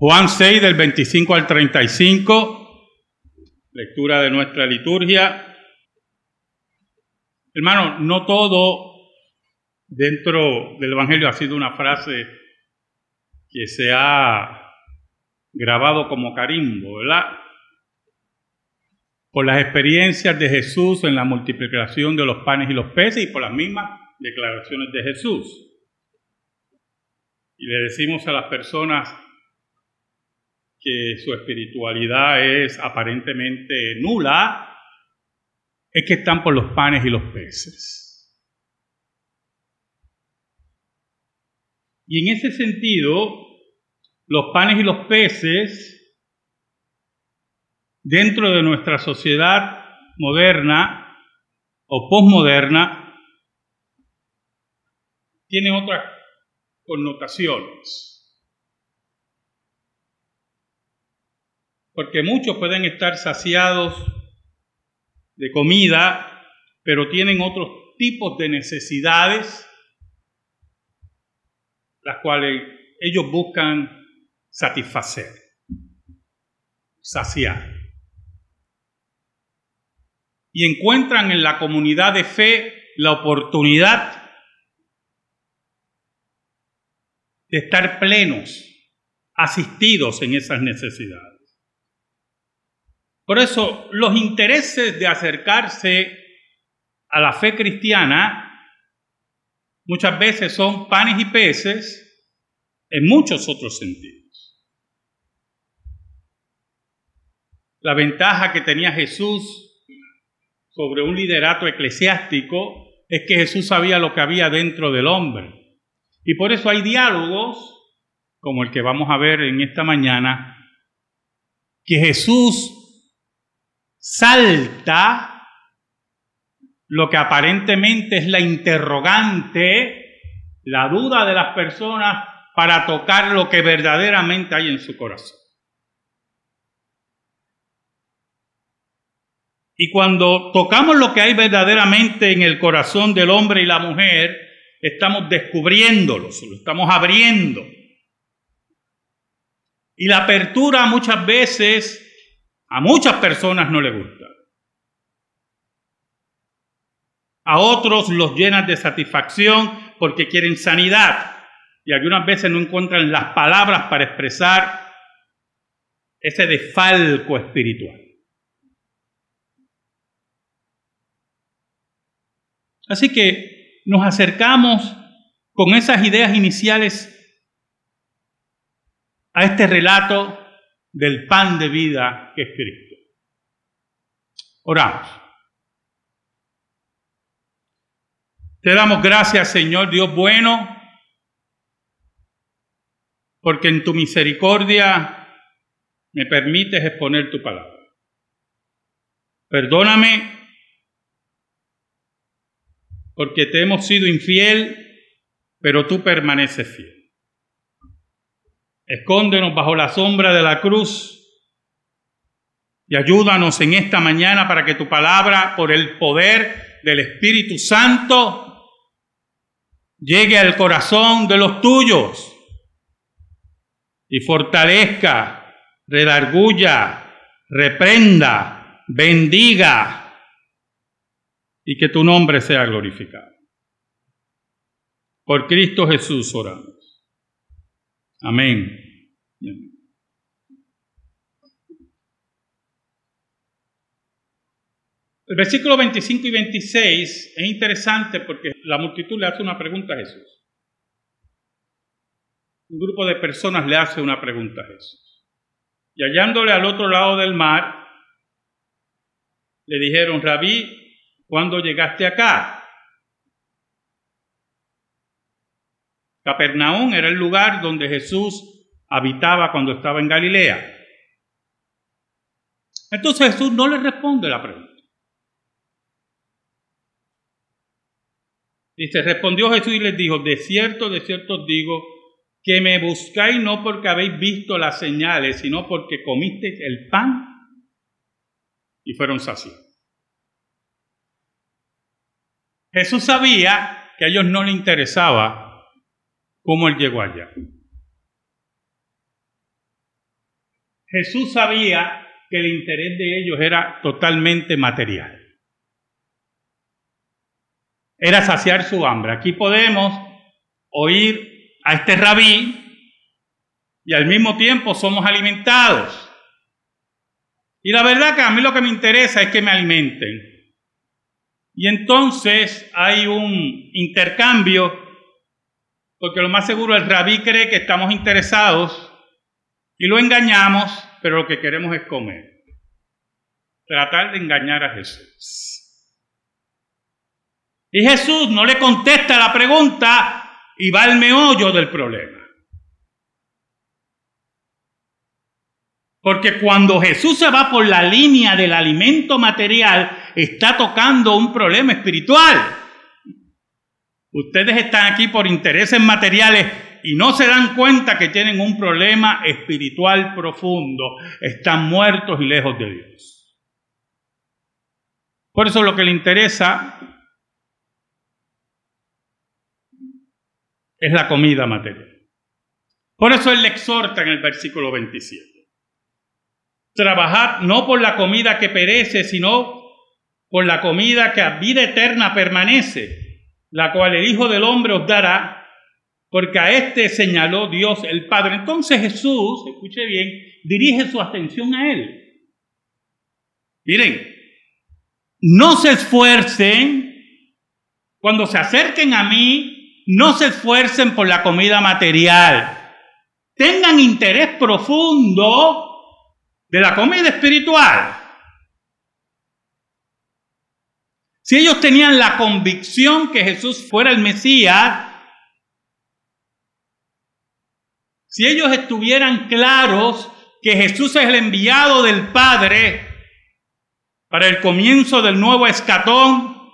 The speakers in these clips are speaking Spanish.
Juan 6 del 25 al 35, lectura de nuestra liturgia. Hermano, no todo dentro del Evangelio ha sido una frase que se ha grabado como carimbo, ¿verdad? Por las experiencias de Jesús en la multiplicación de los panes y los peces y por las mismas declaraciones de Jesús. Y le decimos a las personas que su espiritualidad es aparentemente nula, es que están por los panes y los peces. Y en ese sentido, los panes y los peces, dentro de nuestra sociedad moderna o posmoderna, tienen otras connotaciones. Porque muchos pueden estar saciados de comida, pero tienen otros tipos de necesidades, las cuales ellos buscan satisfacer, saciar. Y encuentran en la comunidad de fe la oportunidad de estar plenos, asistidos en esas necesidades. Por eso los intereses de acercarse a la fe cristiana muchas veces son panes y peces en muchos otros sentidos. La ventaja que tenía Jesús sobre un liderato eclesiástico es que Jesús sabía lo que había dentro del hombre. Y por eso hay diálogos, como el que vamos a ver en esta mañana, que Jesús salta lo que aparentemente es la interrogante, la duda de las personas para tocar lo que verdaderamente hay en su corazón. Y cuando tocamos lo que hay verdaderamente en el corazón del hombre y la mujer, estamos descubriéndolo, lo estamos abriendo. Y la apertura muchas veces a muchas personas no le gusta. A otros los llenan de satisfacción porque quieren sanidad y algunas veces no encuentran las palabras para expresar ese desfalco espiritual. Así que nos acercamos con esas ideas iniciales a este relato del pan de vida que es Cristo. Oramos. Te damos gracias, Señor Dios bueno, porque en tu misericordia me permites exponer tu palabra. Perdóname porque te hemos sido infiel, pero tú permaneces fiel. Escóndenos bajo la sombra de la cruz y ayúdanos en esta mañana para que tu palabra, por el poder del Espíritu Santo, llegue al corazón de los tuyos y fortalezca, redarguya, reprenda, bendiga, y que tu nombre sea glorificado. Por Cristo Jesús oramos. Amén. El versículo 25 y 26 es interesante porque la multitud le hace una pregunta a Jesús. Un grupo de personas le hace una pregunta a Jesús. Y hallándole al otro lado del mar, le dijeron, Rabí, ¿Cuándo llegaste acá? Capernaum era el lugar donde Jesús habitaba cuando estaba en Galilea. Entonces Jesús no le responde la pregunta. Dice, respondió Jesús y les dijo, de cierto, de cierto os digo, que me buscáis no porque habéis visto las señales, sino porque comisteis el pan y fueron saciados. Jesús sabía que a ellos no le interesaba cómo él llegó allá. Jesús sabía que el interés de ellos era totalmente material. Era saciar su hambre. Aquí podemos oír a este rabí y al mismo tiempo somos alimentados. Y la verdad que a mí lo que me interesa es que me alimenten. Y entonces hay un intercambio, porque lo más seguro el rabí cree que estamos interesados y lo engañamos, pero lo que queremos es comer. Tratar de engañar a Jesús. Y Jesús no le contesta la pregunta y va al meollo del problema. Porque cuando Jesús se va por la línea del alimento material, está tocando un problema espiritual. Ustedes están aquí por intereses materiales y no se dan cuenta que tienen un problema espiritual profundo. Están muertos y lejos de Dios. Por eso lo que le interesa es la comida material. Por eso él le exhorta en el versículo 27. Trabajad no por la comida que perece, sino por la comida que a vida eterna permanece, la cual el Hijo del Hombre os dará, porque a este señaló Dios el Padre. Entonces Jesús, escuche bien, dirige su atención a él. Miren, no se esfuercen, cuando se acerquen a mí, no se esfuercen por la comida material. Tengan interés profundo de la comida espiritual. Si ellos tenían la convicción que Jesús fuera el Mesías, si ellos estuvieran claros que Jesús es el enviado del Padre para el comienzo del nuevo escatón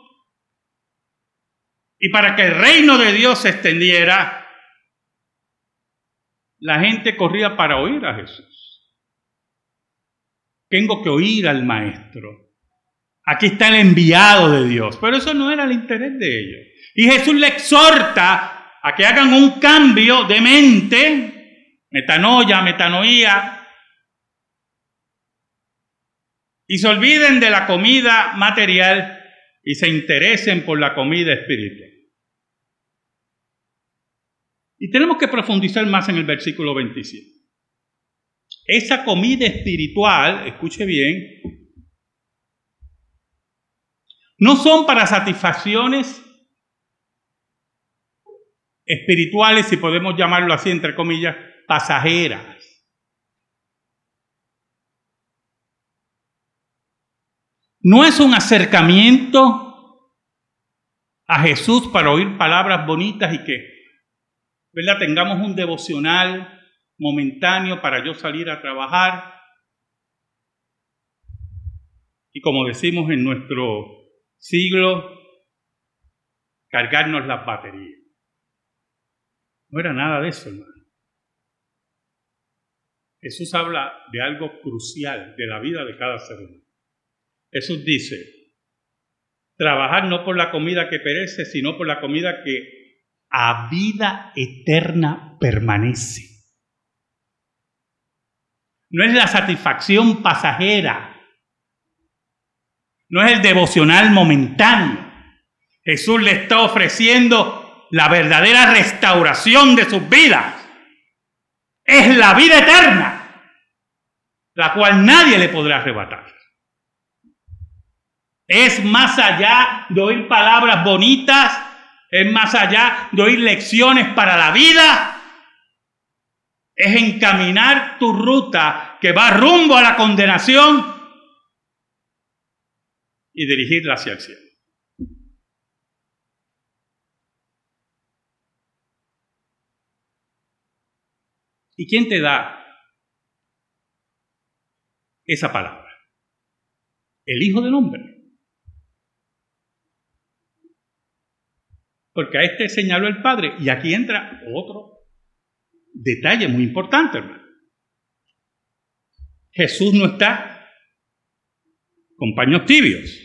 y para que el reino de Dios se extendiera, la gente corría para oír a Jesús. Tengo que oír al maestro. Aquí está el enviado de Dios. Pero eso no era el interés de ellos. Y Jesús le exhorta a que hagan un cambio de mente, metanoia, metanoía, y se olviden de la comida material y se interesen por la comida espiritual. Y tenemos que profundizar más en el versículo 27. Esa comida espiritual, escuche bien, no son para satisfacciones espirituales, si podemos llamarlo así, entre comillas, pasajeras. No es un acercamiento a Jesús para oír palabras bonitas y que, ¿verdad? Tengamos un devocional momentáneo para yo salir a trabajar. Y como decimos en nuestro siglo, cargarnos las baterías. No era nada de eso, hermano. Jesús habla de algo crucial de la vida de cada ser humano. Jesús dice, trabajar no por la comida que perece, sino por la comida que a vida eterna permanece no es la satisfacción pasajera, no es el devocional momentáneo. Jesús le está ofreciendo la verdadera restauración de sus vidas. Es la vida eterna, la cual nadie le podrá arrebatar. Es más allá de oír palabras bonitas, es más allá de oír lecciones para la vida, es encaminar tu ruta que va rumbo a la condenación y dirigirla hacia el cielo. ¿Y quién te da esa palabra? El Hijo del Hombre. Porque a este señaló el Padre y aquí entra otro Detalle muy importante, hermano. Jesús no está con paños tibios.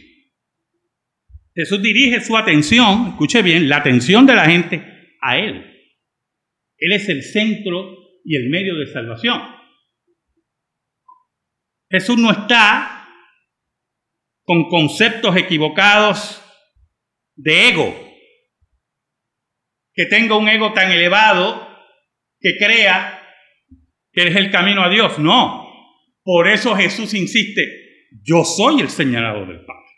Jesús dirige su atención, escuche bien, la atención de la gente a Él. Él es el centro y el medio de salvación. Jesús no está con conceptos equivocados de ego. Que tenga un ego tan elevado que crea que es el camino a Dios. No. Por eso Jesús insiste, yo soy el señalado del Padre.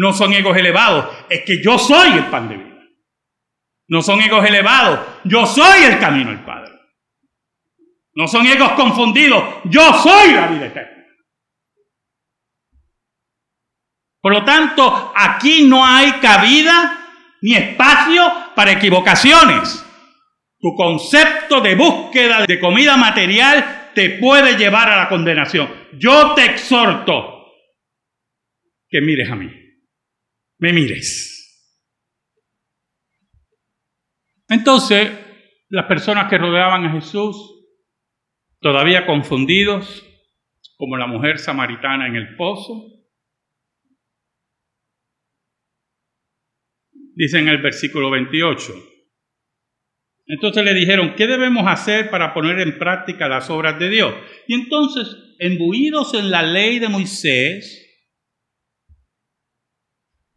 No son egos elevados, es que yo soy el pan de vida. No son egos elevados, yo soy el camino al Padre. No son egos confundidos, yo soy la vida eterna. Por lo tanto, aquí no hay cabida ni espacio para equivocaciones. Tu concepto de búsqueda de comida material te puede llevar a la condenación. Yo te exhorto que mires a mí, me mires. Entonces, las personas que rodeaban a Jesús, todavía confundidos, como la mujer samaritana en el pozo, dice en el versículo 28. Entonces le dijeron, ¿qué debemos hacer para poner en práctica las obras de Dios? Y entonces, embuidos en la ley de Moisés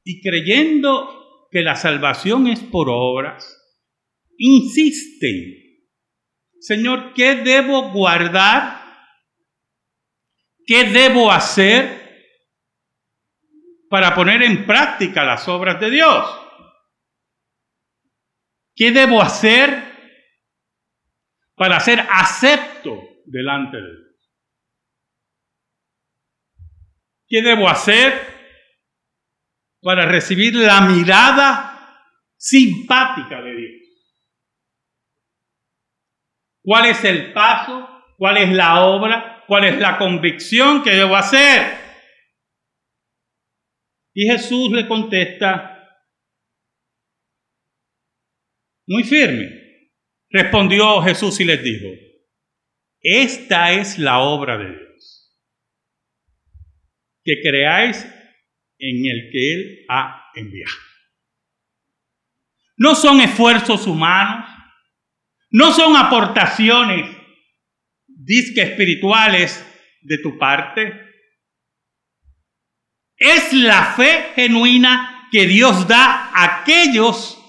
y creyendo que la salvación es por obras, insisten, Señor, ¿qué debo guardar? ¿Qué debo hacer para poner en práctica las obras de Dios? ¿Qué debo hacer para ser acepto delante de Dios? ¿Qué debo hacer para recibir la mirada simpática de Dios? ¿Cuál es el paso? ¿Cuál es la obra? ¿Cuál es la convicción que debo hacer? Y Jesús le contesta, muy firme. Respondió Jesús y les dijo, esta es la obra de Dios, que creáis en el que Él ha enviado. No son esfuerzos humanos, no son aportaciones disque espirituales de tu parte. Es la fe genuina que Dios da a aquellos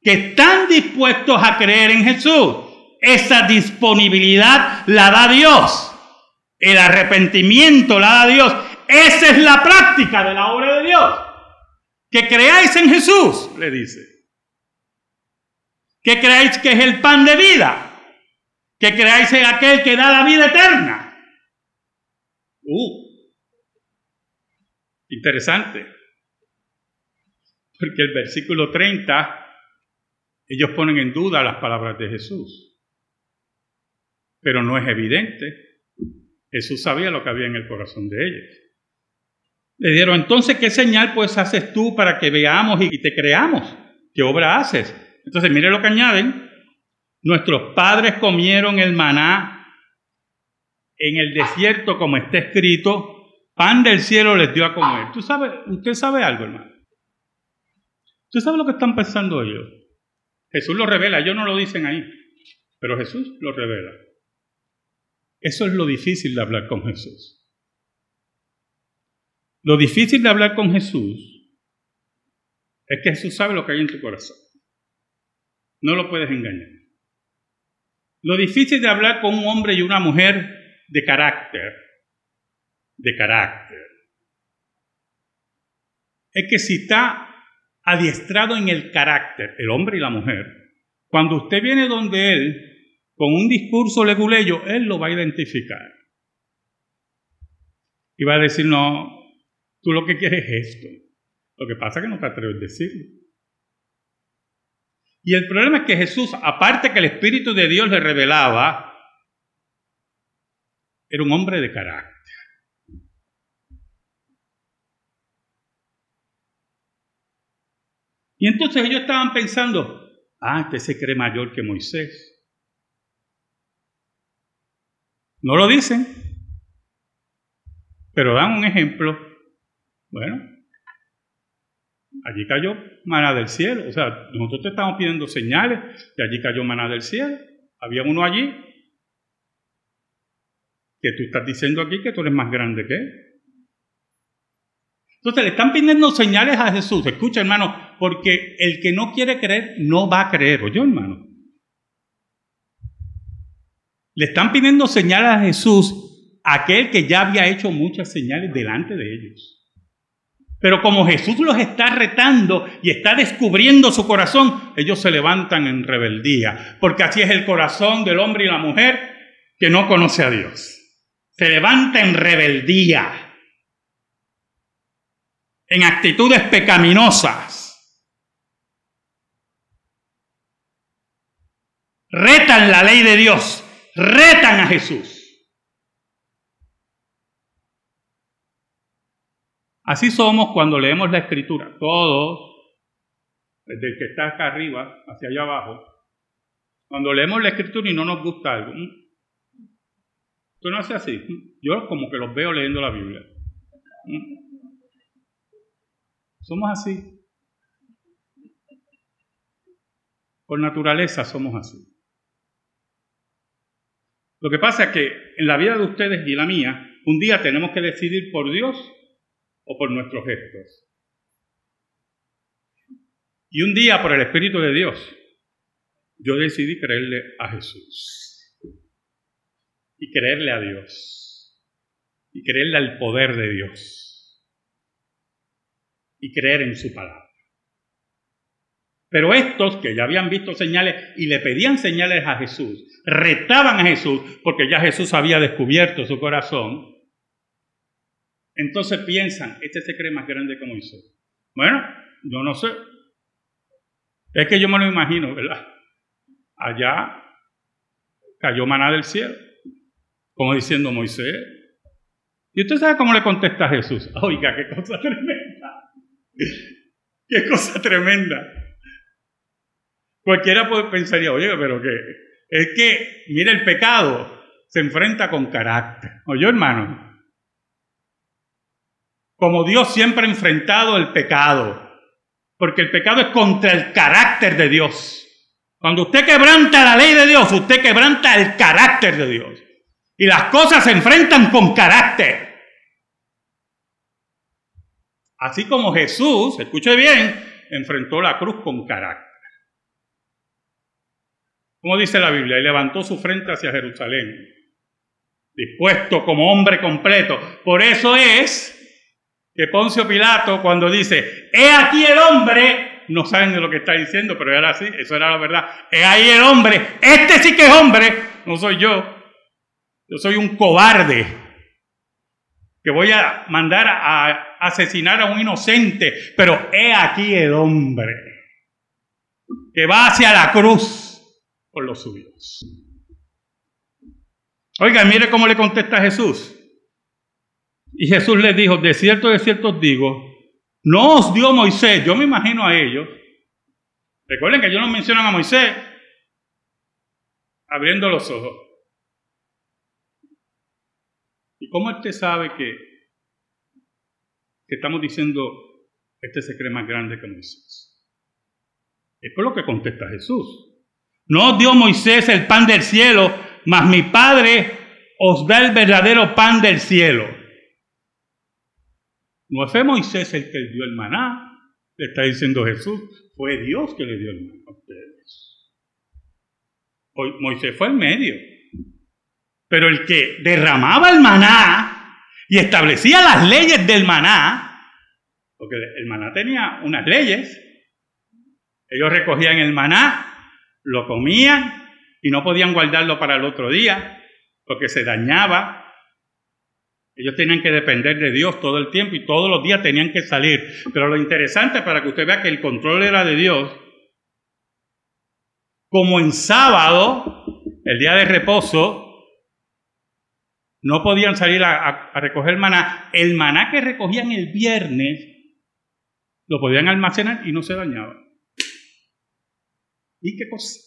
que están dispuestos a creer en Jesús. Esa disponibilidad la da Dios. El arrepentimiento la da Dios. Esa es la práctica de la obra de Dios. Que creáis en Jesús, le dice. Que creáis que es el pan de vida. Que creáis en aquel que da la vida eterna. Uh, interesante. Porque el versículo 30 ellos ponen en duda las palabras de Jesús. Pero no es evidente. Jesús sabía lo que había en el corazón de ellos. Le dieron, entonces, ¿qué señal pues haces tú para que veamos y te creamos? ¿Qué obra haces? Entonces, mire lo que añaden. Nuestros padres comieron el maná en el desierto, como está escrito, pan del cielo les dio a comer. ¿Tú sabes, usted sabe algo, hermano? ¿Usted sabe lo que están pensando ellos? Jesús lo revela, ellos no lo dicen ahí, pero Jesús lo revela. Eso es lo difícil de hablar con Jesús. Lo difícil de hablar con Jesús es que Jesús sabe lo que hay en tu corazón. No lo puedes engañar. Lo difícil de hablar con un hombre y una mujer de carácter, de carácter, es que si está adiestrado en el carácter, el hombre y la mujer, cuando usted viene donde él con un discurso leguleyo, él lo va a identificar. Y va a decir, no, tú lo que quieres es esto. Lo que pasa es que no te atreves a decirlo. Y el problema es que Jesús, aparte que el Espíritu de Dios le revelaba, era un hombre de carácter. Y entonces ellos estaban pensando, ah, este se cree mayor que Moisés. No lo dicen, pero dan un ejemplo. Bueno, allí cayó maná del cielo. O sea, nosotros te estamos pidiendo señales y allí cayó maná del cielo. Había uno allí. Que tú estás diciendo aquí que tú eres más grande que él. Entonces le están pidiendo señales a Jesús. Escucha, hermano, porque el que no quiere creer no va a creer. Oye, hermano. Le están pidiendo señales a Jesús, aquel que ya había hecho muchas señales delante de ellos. Pero como Jesús los está retando y está descubriendo su corazón, ellos se levantan en rebeldía, porque así es el corazón del hombre y la mujer que no conoce a Dios. Se levanta en rebeldía, en actitudes pecaminosas. Retan la ley de Dios, retan a Jesús. Así somos cuando leemos la escritura, todos, desde el que está acá arriba hacia allá abajo, cuando leemos la escritura y no nos gusta algo. Esto no hace así. Yo como que los veo leyendo la Biblia. Somos así. Por naturaleza somos así. Lo que pasa es que en la vida de ustedes y la mía, un día tenemos que decidir por Dios o por nuestros gestos. Y un día, por el Espíritu de Dios, yo decidí creerle a Jesús. Y creerle a Dios. Y creerle al poder de Dios. Y creer en su palabra. Pero estos que ya habían visto señales y le pedían señales a Jesús, retaban a Jesús porque ya Jesús había descubierto su corazón, entonces piensan, este se cree más grande que Moisés. Bueno, yo no sé. Es que yo me lo imagino, ¿verdad? Allá cayó maná del cielo, como diciendo Moisés. ¿Y usted sabe cómo le contesta Jesús? Oiga, qué cosa tremenda. Qué cosa tremenda. Cualquiera pensaría, oye, pero que es que, mire, el pecado se enfrenta con carácter. Oye, hermano, como Dios siempre ha enfrentado el pecado, porque el pecado es contra el carácter de Dios. Cuando usted quebranta la ley de Dios, usted quebranta el carácter de Dios. Y las cosas se enfrentan con carácter. Así como Jesús, escuche bien, enfrentó la cruz con carácter. Como dice la Biblia, y levantó su frente hacia Jerusalén, dispuesto como hombre completo. Por eso es que Poncio Pilato cuando dice, he aquí el hombre, no saben de lo que está diciendo, pero era así, eso era la verdad, he ahí el hombre, este sí que es hombre, no soy yo, yo soy un cobarde que voy a mandar a asesinar a un inocente, pero he aquí el hombre que va hacia la cruz por los suyos. Oiga, mire cómo le contesta Jesús. Y Jesús les dijo, de cierto, de cierto os digo, no os dio Moisés, yo me imagino a ellos. Recuerden que ellos no mencionan a Moisés abriendo los ojos. ¿Y cómo usted sabe que, que estamos diciendo, este se cree más grande que Moisés? Es por lo que contesta Jesús. No os dio Moisés el pan del cielo, mas mi Padre os da el verdadero pan del cielo. No fue Moisés el que le dio el maná, le está diciendo Jesús, fue Dios que le dio el maná a ustedes. Moisés fue el medio. Pero el que derramaba el maná y establecía las leyes del maná, porque el maná tenía unas leyes, ellos recogían el maná, lo comían y no podían guardarlo para el otro día, porque se dañaba, ellos tenían que depender de Dios todo el tiempo y todos los días tenían que salir. Pero lo interesante para que usted vea que el control era de Dios, como en sábado, el día de reposo, no podían salir a, recoger maná. El maná que recogían el viernes lo podían almacenar y no se dañaba. ¿Y qué cosa?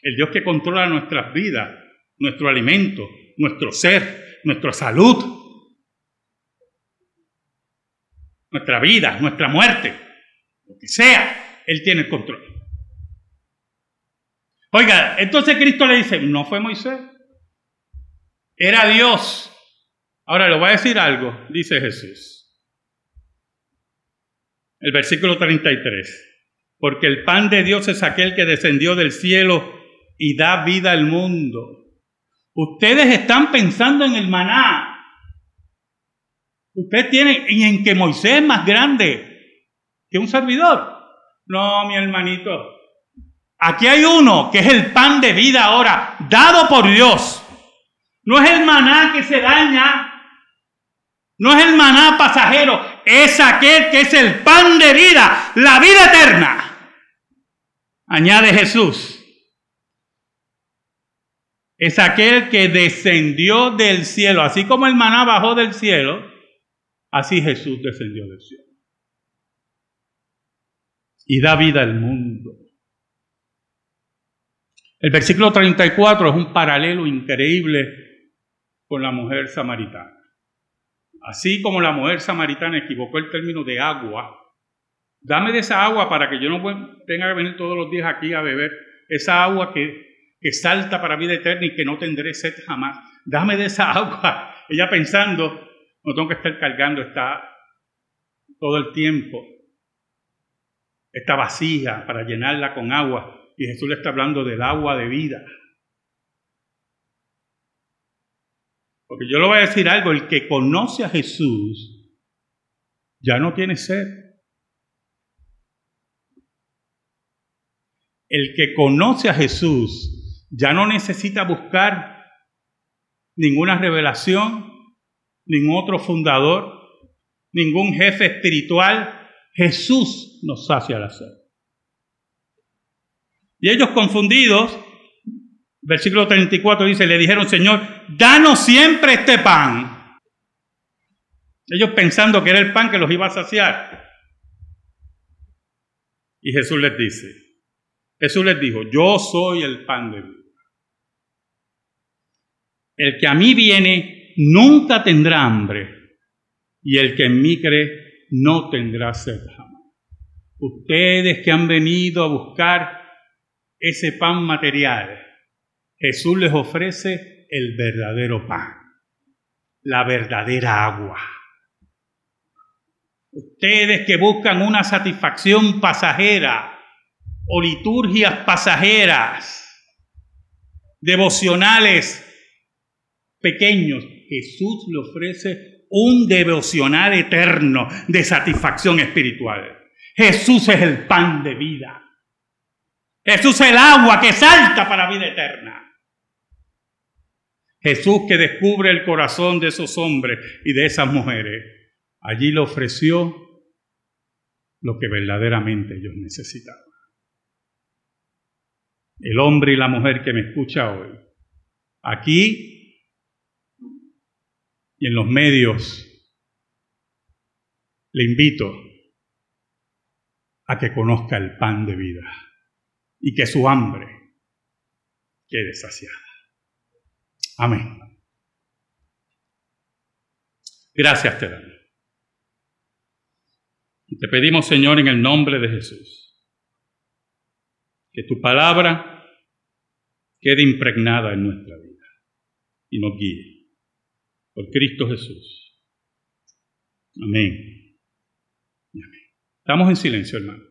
El Dios que controla nuestras vidas nuestro alimento, nuestro ser, nuestra salud, nuestra vida, nuestra muerte, lo que sea, Él tiene el control. Oiga, entonces Cristo le dice, no fue Moisés, era Dios. Ahora le voy a decir algo, dice Jesús. El versículo 33. Porque el pan de Dios es aquel que descendió del cielo y da vida al mundo. Ustedes están pensando en el maná. Ustedes tienen, y en que Moisés es más grande que un servidor. No, mi hermanito. Aquí hay uno que es el pan de vida ahora, dado por Dios. No es el maná que se daña. No es el maná pasajero. Es aquel que es el pan de vida, la vida eterna. Añade Jesús. Es aquel que descendió del cielo. Así como el maná bajó del cielo, así Jesús descendió del cielo y da vida al mundo. El versículo 34 es un paralelo increíble con la mujer samaritana. Así como la mujer samaritana equivocó el término de agua, dame de esa agua para que yo no tenga que venir todos los días aquí a beber esa agua que, que salta para vida eterna y que no tendré sed jamás. Dame de esa agua. Ella pensando, no tengo que estar cargando, está todo el tiempo esta vasija para llenarla con agua. Y Jesús le está hablando del agua de vida. Porque yo le voy a decir algo, el que conoce a Jesús ya no tiene sed. El que conoce a Jesús ya no necesita buscar ninguna revelación, ningún otro fundador, ningún jefe espiritual, Jesús nos sacia la sed. Y ellos confundidos, versículo 34 dice, le dijeron, Señor, danos siempre este pan. Ellos pensando que era el pan que los iba a saciar. Y Jesús les dice, Jesús les dijo, yo soy el pan de vida. El que a mí viene nunca tendrá hambre, y el que en mí cree no tendrá sed jamás. Ustedes que han venido a buscar ese pan material, Jesús les ofrece el verdadero pan, la verdadera agua. Ustedes que buscan una satisfacción pasajera o liturgias pasajeras, devocionales pequeños, Jesús le ofrece un devocional eterno de satisfacción espiritual. Jesús es el pan de vida. Jesús es el agua que salta para vida eterna. Jesús que descubre el corazón de esos hombres y de esas mujeres, allí le ofreció lo que verdaderamente ellos necesitaban. El hombre y la mujer que me escucha hoy, aquí y en los medios, le invito a que conozca el pan de vida y que su hambre quede saciada. Amén. Gracias te damos. Y te pedimos, Señor, en el nombre de Jesús, que tu palabra quede impregnada en nuestra vida y nos guíe por Cristo Jesús. Amén. Amén. Estamos en silencio, hermano.